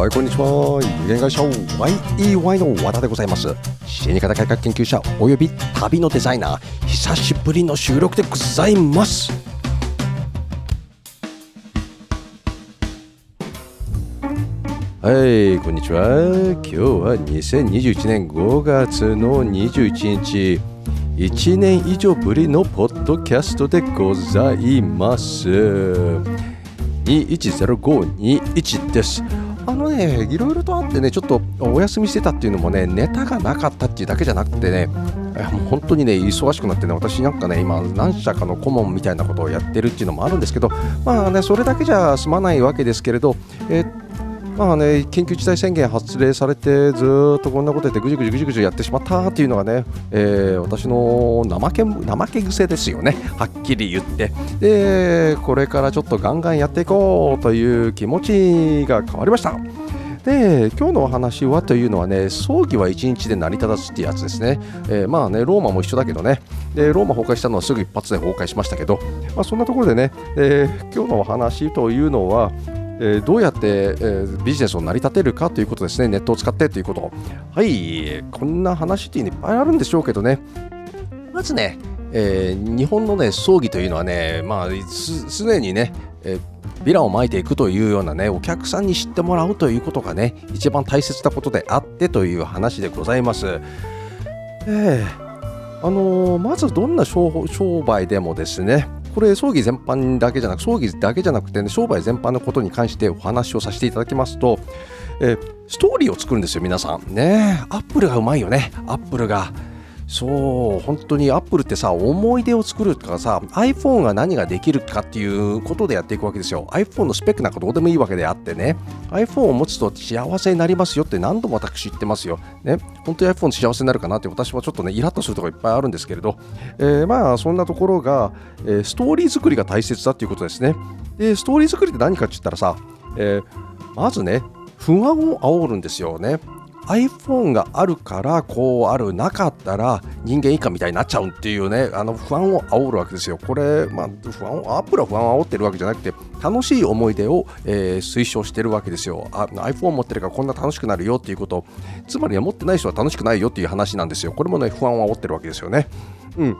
はい、こんにちは。有限会社 YEY の和田でございます。死に方改革研究者および旅のデザイナー、久しぶりの収録でございます。はい、こんにちは。今日は2021年5月の21日。1年以上ぶりのポッドキャストでございます。210521です。あのね、いろいろとあってね、ちょっとお休みしてたっていうのもね、ネタがなかったっていうだけじゃなくてね、もう本当にね、忙しくなってね、私なんかね、今、何社かの顧問みたいなことをやってるっていうのもあるんですけど、まあね、それだけじゃ済まないわけですけれど、えーまあね、緊急事態宣言発令されて、ずっとこんなことやってぐじぐじぐじぐじやってしまったっていうのがね、えー私の怠け怠け癖ですよね、はっきり言って。で、これからちょっとガンガンやっていこうという気持ちが変わりました。で今日のお話はというのはね葬儀は1日で成り立たずってやつですね、えーまあねローマも一緒だけどねでローマ崩壊したのはすぐ一発で崩壊しましたけど、まあ、そんなところでね、えー今日のお話というのはえどうやって、えビジネスを成り立てるかということですね、ネットを使ってということ。はい、こんな話っていっぱいあるんでしょうけどね、まずね、えー日本のね、葬儀というのはね、まあ、すすでにね、えーヴィランを撒いていくというようなね、お客さんに知ってもらうということがね、一番大切なことであってという話でございます。えーあのーまずどんな商売でもですね、これ葬儀全般だけじゃなく葬儀だけじゃなくて、ね、商売全般のことに関してお話をさせていただきますと、えストーリーを作るんですよ皆さん。ね。アップルがうまいよね。アップルがそう本当にアップルってさ思い出を作るとかさ iPhone が何ができるかっていうことでやっていくわけですよ。iPhone のスペックなんかどうでもいいわけであってね。iPhone を持つと幸せになりますよって何度も私言ってますよ。ね。本当に iPhone 幸せになるかなって私はちょっとねイラッとするところいっぱいあるんですけれど、えーまあそんなところが、えーストーリー作りが大切だっていうことですね。でストーリー作りって何かって言ったらさ、えーまずね不安を煽るんですよね。iPhone があるからこうあるなかったら人間以下みたいになっちゃうっていうねあの不安を煽るわけですよ。これ、まあ、不安をアップルは不安を煽ってるわけじゃなくて楽しい思い出を、えー推奨してるわけですよ。あ iPhone 持ってるからこんな楽しくなるよっていうことつまり持ってない人は楽しくないよっていう話なんですよ。これもね不安を煽ってるわけですよね。うん。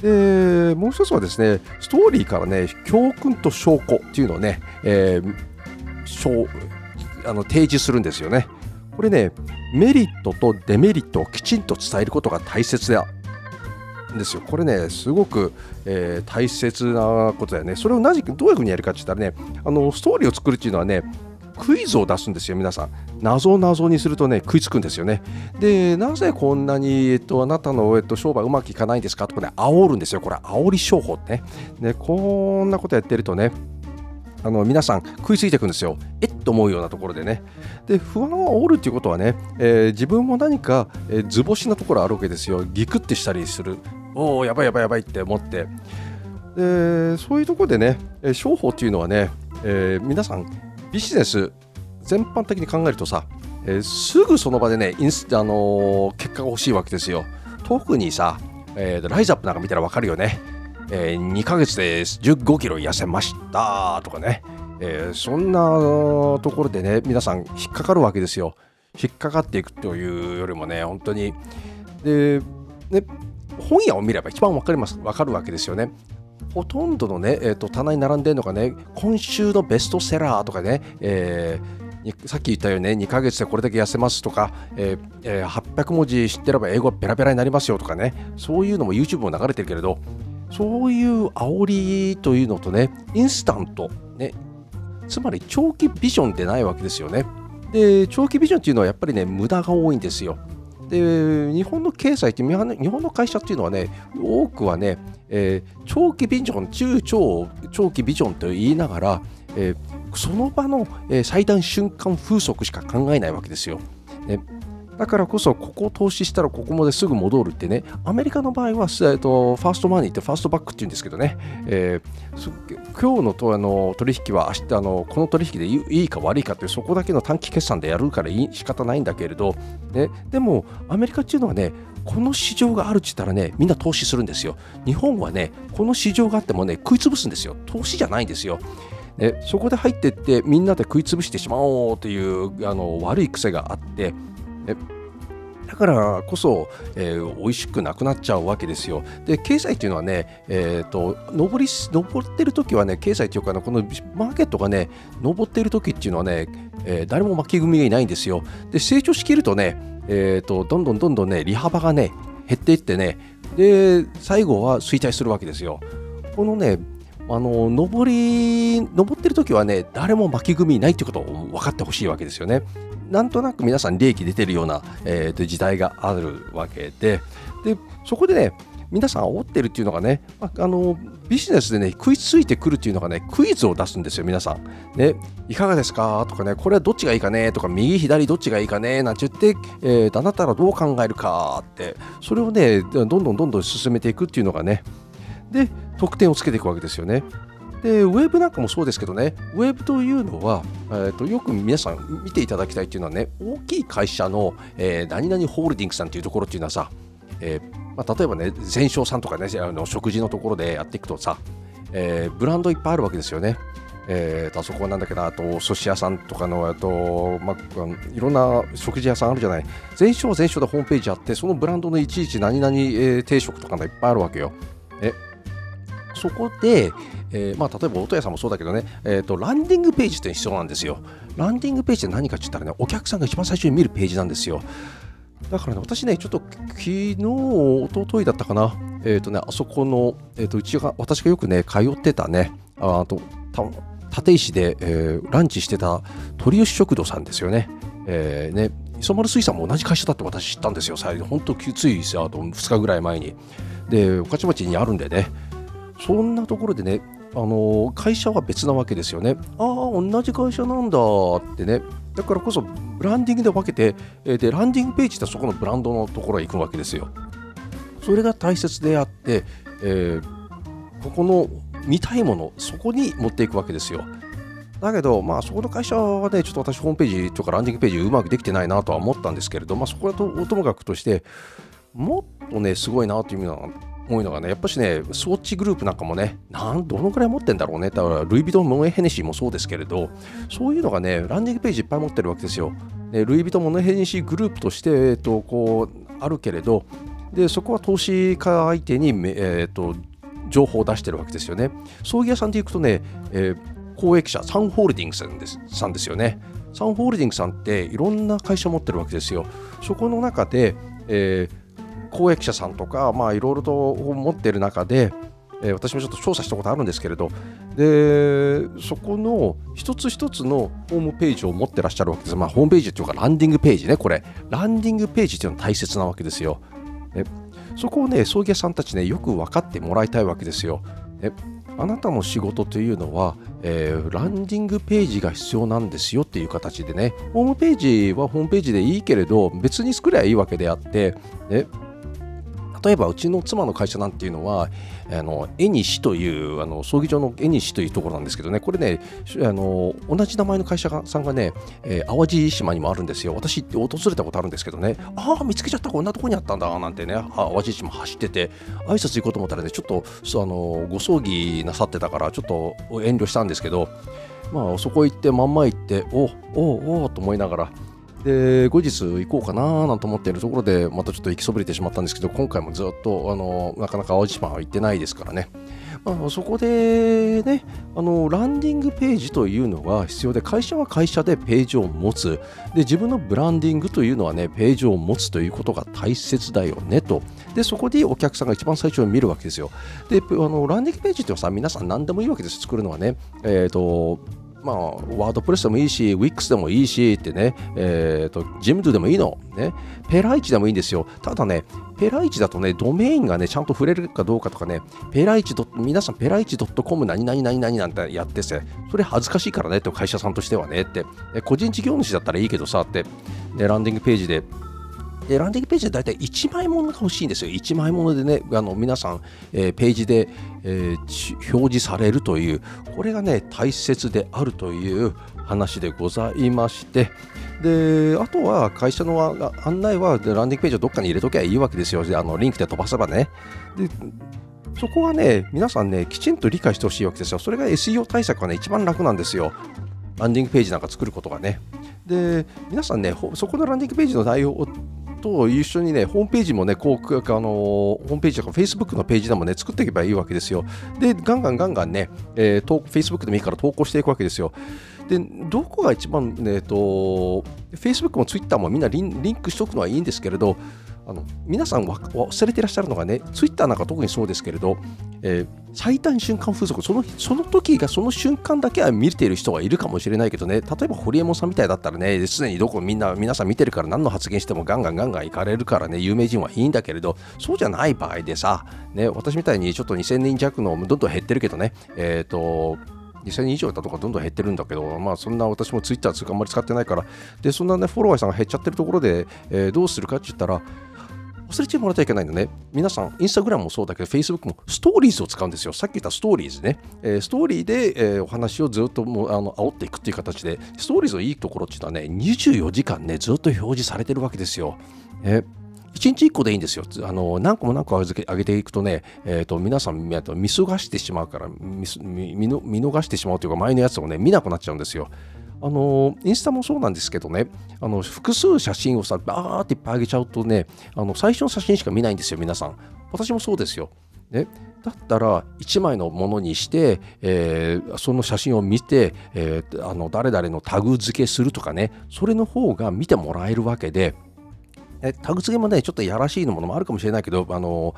でもう一つはですねストーリーからね教訓と証拠っていうのをね、えーあの提示するんですよね。これねメリットとデメリットをきちんと伝えることが大切だ。ですよ。これねすごく、えー大切なことだよね。それをなぜどういうふうにやるかって言ったらねあのストーリーを作るっていうのはねクイズを出すんですよ皆さん。謎を謎にするとね食いつくんですよね。でなぜこんなに、えっと、あなたの、えっと、商売うまくいかないんですかとかね煽るんですよ。これ煽り商法ってね。でこんなことやってるとねあの皆さん食いついていくんですよ。えっと思うようなところでね。で不安を煽るっていうことはね、えー自分も何か、えー図星なところあるわけですよ。ギクってしたりする。おおやばいやばいやばいって思って。でそういうところでね、えー商法っていうのはね、えー皆さんビジネス全般的に考えるとさ、えーすぐその場でねインス、あのー結果が欲しいわけですよ。特にさ、えーライズアップなんか見たらわかるよね。えー2ヶ月で15キロ痩せましたとかね、えーそんなところでね皆さん引っかかるわけですよ。引っかかっていくというよりもね本当に。で、ね、本屋を見れば一番わかりますわかるわけですよね。ほとんどのね、えー、と棚に並んでるのがね今週のベストセラーとかね、えーさっき言ったようにね2ヶ月でこれだけ痩せますとか、えーえー800文字知ってれば英語ペラペラになりますよとかねそういうのも YouTube も流れてるけれどそういう煽りというのとねインスタントねつまり長期ビジョンでないわけですよね。で長期ビジョンっていうのはやっぱりね無駄が多いんですよ。で日本の経済って日本の会社っていうのはね多くはね、えー長期ビジョン中長長期ビジョンと言いながら、えーその場の、えー最短瞬間風速しか考えないわけですよ。ね。だからこそ、ここを投資したらここまですぐ戻るってね、アメリカの場合は、えーとファーストマニーってファーストバックって言うんですけどね、えー今日のとあの取引は明日あのこの取引でいいか悪いかってそこだけの短期決算でやるからいい仕方ないんだけれど、ね、でもアメリカっていうのはねこの市場があるって言ったらねみんな投資するんですよ。日本はねこの市場があってもね食い潰すんですよ。投資じゃないんですよ。ね、そこで入ってってみんなで食いつぶしてしまおうというあの悪い癖があって、ね、だからこそ、えー、美味しくなくなっちゃうわけですよ。で経済っていうのはね、えーと、上り上ってる時はね経済っていうか、このマーケットがね上ってる時っていうのはね、えー、誰も巻き組がいないんですよ。で成長しきるとね、えーと、どんどんどんどんね利幅がね減っていってねで最後は衰退するわけですよ。このねあの上り上ってる時はね誰も巻き組みいないってことを分かってほしいわけですよね。なんとなく皆さん利益出てるような、えー、と時代があるわけででそこでね皆さん煽ってるっていうのがね、あのビジネスでね、食いついてくるっていうのがね、クイズを出すんですよ、皆さん。ね、いかがですか？とかね、これはどっちがいいかね？とか、右、左どっちがいいかね？なんて言って、えー、あなたらどう考えるか？って、それをね、どんどんどんどん進めていくっていうのがね、で、得点をつけていくわけですよね。でウェブなんかもそうですけどね、ウェブというのは、えーと、よく皆さん見ていただきたいっていうのはね、大きい会社の、えー、何々ホールディングスさんっていうところっていうのはさ、えー、まあ、例えばね、全商さんとかね、あの食事のところでやっていくとさ、えー、ブランドいっぱいあるわけですよね。えー、あそこなんだっけど、あと、お寿司屋さんとかの、あと、まあ、いろんな食事屋さんあるじゃない。全商は全商でホームページあって、そのブランドのいちいち何々、えー、定食とかがいっぱいあるわけよ。えそこで、えー、まあ、例えば音屋さんもそうだけどね、えーと、ランディングページって必要なんですよ。ランディングページって何かって言ったらね、お客さんが一番最初に見るページなんですよ。だからね、私ね、ちょっと昨日、一昨日だったかな、えっ、ー、とね、あそこの、えっ、ー、と、うちが、私がよくね、通ってたね、あと、た立石で、えー、ランチしてた鳥吉食堂さんですよね。えー、ね、磯丸水産も同じ会社だって私知ったんですよ、最後、本当、ついあと2日ぐらい前に。で、御徒町にあるんでね、そんなところでね、あの会社は別なわけですよね。ああ、同じ会社なんだってね。だからこそ、ブランディングで分けて、で、ランディングページってそこのブランドのところへ行くわけですよ。それが大切であって、えー、ここの見たいもの、そこに持っていくわけですよ。だけど、まあ、そこの会社はね、ちょっと私、ホームページとかランディングページうまくできてないなとは思ったんですけれど、まあ、そこはとともかくとして、もっとね、すごいなという意味な多いのがね、やっぱしね、スウォッチグループなんかもね、なんどのくらい持ってんだろうね。だから、ルイ・ヴィトン・モネ・ヘネシーもそうですけれど、そういうのがね、ランディングページいっぱい持ってるわけですよ。でルイ・ヴィトン・モネ・ヘネシーグループとして、えっと、こう、あるけれど、でそこは投資家相手に、えっと、情報を出してるわけですよね。葬儀屋さんで行くとね、えー、公益者、サンホールディングスさんですよね。サンホールディングスさんっていろんな会社を持ってるわけですよ。そこの中で、えー、公益者さんとか、まあ、いろいろと持っている中で、えー、私もちょっと調査したことあるんですけれど、でそこの一つ一つのホームページを持ってらっしゃるわけです。まあ、ホームページっていうか、ランディングページね、これ。ランディングページっていうのは大切なわけですよ。ね、そこをね、葬儀屋さんたちね、よく分かってもらいたいわけですよ。ね、あなたの仕事というのは、えー、ランディングページが必要なんですよっていう形でね、ホームページはホームページでいいけれど、別に作りゃいいわけであって、ね、例えばうちの妻の会社なんていうのはあの絵西というあの葬儀場の絵西というところなんですけどねこれねあの同じ名前の会社さんがね、えー、淡路島にもあるんですよ。私訪れたことあるんですけどねああ見つけちゃったこんなとこにあったんだなんてね淡路島走ってて挨拶行こうと思ったらねちょっとあのご葬儀なさってたからちょっと遠慮したんですけどまあそこ行ってまんま行っておおおおと思いながらで後日行こうかななんて思っているところでまたちょっと行きそびれてしまったんですけど今回もずっとあのなかなか淡路島は行ってないですからね、まあ、そこでねあのランディングページというのが必要で会社は会社でページを持つ。で自分のブランディングというのはねページを持つということが大切だよねと。でそこでお客さんが一番最初に見るわけですよ。であのランディングページってさ皆さん何でもいいわけです。作るのはねえっ、ー、とまあ、ワードプレスでもいいし、Wix でもいいしってね、え、ー、と、ジムドでもいいの。ね、ペライチでもいいんですよ。ただね、ペライチだとね、ドメインがね、ちゃんと触れるかどうかとかね、ペライチ皆さんペライチ .com 何々何々なんてやってて、それ恥ずかしいからねって会社さんとしてはねって、個人事業主だったらいいけどさって、ね、ランディングページででランディングページで大体1枚ものが欲しいんですよ。1枚ものでね、あの皆さん、えー、ページで、えー、表示されるという、これがね、大切であるという話でございまして、であとは会社の案内はランディングページをどっかに入れときゃいいわけですよ。あのリンクで飛ばせばね。でそこがね、皆さんね、きちんと理解してほしいわけですよ。それが SEO 対策はね、一番楽なんですよ。ランディングページなんか作ることがね。で、皆さんね、そこのランディングページの内容と一緒にね、ホームページもね、こうあのホームページとか Facebook のページでもね、作っていけばいいわけですよ。で、ガンガンガンガンね、えー、Facebook でもいいから投稿していくわけですよ。で、どこが一番、ね、えっと、Facebook も Twitter もみんなリンリンクしておくのはいいんですけれど、あの皆さん忘れてらっしゃるのがね、ツイッターなんか特にそうですけれど、えー、最短瞬間風速その、その時がその瞬間だけは見ている人がいるかもしれないけどね、例えば堀江門さんみたいだったらね、すでにどこみんな、皆さん見てるから何の発言してもガンガンガンガン行かれるからね、有名人はいいんだけれど、そうじゃない場合でさ、ね、私みたいにちょっと2000年弱のどんどん減ってるけどね、えっ、ー、と、2000人以上だとかどんどん減ってるんだけど、まあ、そんな私もツイッターあんまり使ってないから、でそんなね、フォロワーさんが減っちゃってるところで、えー、どうするかって言ったら、忘れてもらっちゃいけないのね。皆さん、インスタグラムもそうだけど、Facebook もストーリーズを使うんですよ。さっき言ったストーリーズね。えー、ストーリーで、えー、お話をずっともうあの煽っていくっていう形で、ストーリーズのいいところっていうのはね、24時間ね、ずっと表示されてるわけですよ。えー1日1個でいいんですよ。あの何個も何個上げていくとね、えーと、皆さん見逃してしまうから見逃してしまうというか前のやつをね見なくなっちゃうんですよ。あのインスタもそうなんですけどね。あの複数写真をさバーっていっぱいあげちゃうとねあの最初の写真しか見ないんですよ皆さん。私もそうですよ、ね、だったら1枚のものにして、えー、その写真を見て、えー、あの誰々のタグ付けするとかね。それの方が見てもらえるわけで。えタグ付けもね、ちょっとやらしいものもあるかもしれないけど、あの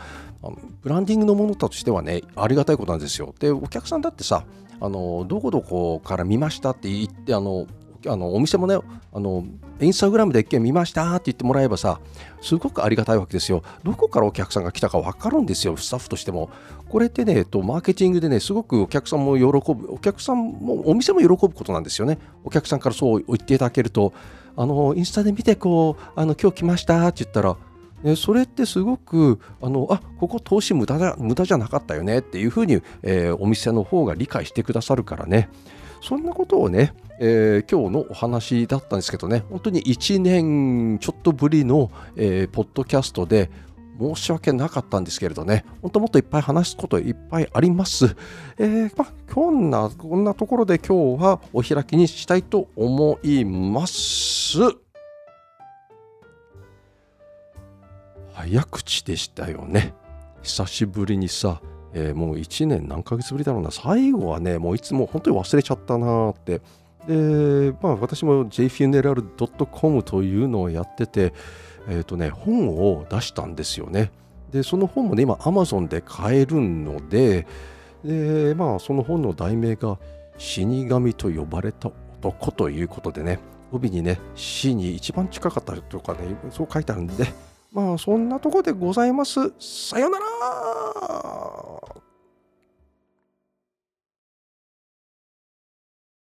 ブランディングのものとしてはね、ありがたいことなんですよ。で、お客さんだってさ、あのどこどこから見ましたって言って、あのあのお店もねあの、インスタグラムで一見見ましたって言ってもらえばさ、すごくありがたいわけですよ。どこからお客さんが来たか分かるんですよ、スタッフとしても。これってね、えっと、マーケティングでね、すごくお客さんも喜ぶ、お客さんも、お店も喜ぶことなんですよね。お客さんからそう言っていただけると、あのインスタで見てこうあの今日来ましたって言ったらね、それってすごくあのあここ投資無駄だ無駄じゃなかったよねっていうふうに、えー、お店の方が理解してくださるからね。そんなことをね、えー、今日のお話だったんですけどね本当に1年ちょっとぶりの、えー、ポッドキャストで申し訳なかったんですけれどね、本当もっといっぱい話すこといっぱいあります。えー、まあ、こんな、こんなところで今日はお開きにしたいと思います。早口でしたよね。久しぶりにさ、えー、もう1年何ヶ月ぶりだろうな、最後はね、もういつも本当に忘れちゃったなって。で、まあ私も jfuneral.com というのをやってて、えーとね、本を出したんですよね。で、その本もね、今 Amazon で買えるので、で、まあその本の題名が死神と呼ばれた男ということでね、帯にね、死に一番近かったりとかね、そう書いてあるんで、まあそんなとこでございます。さよなら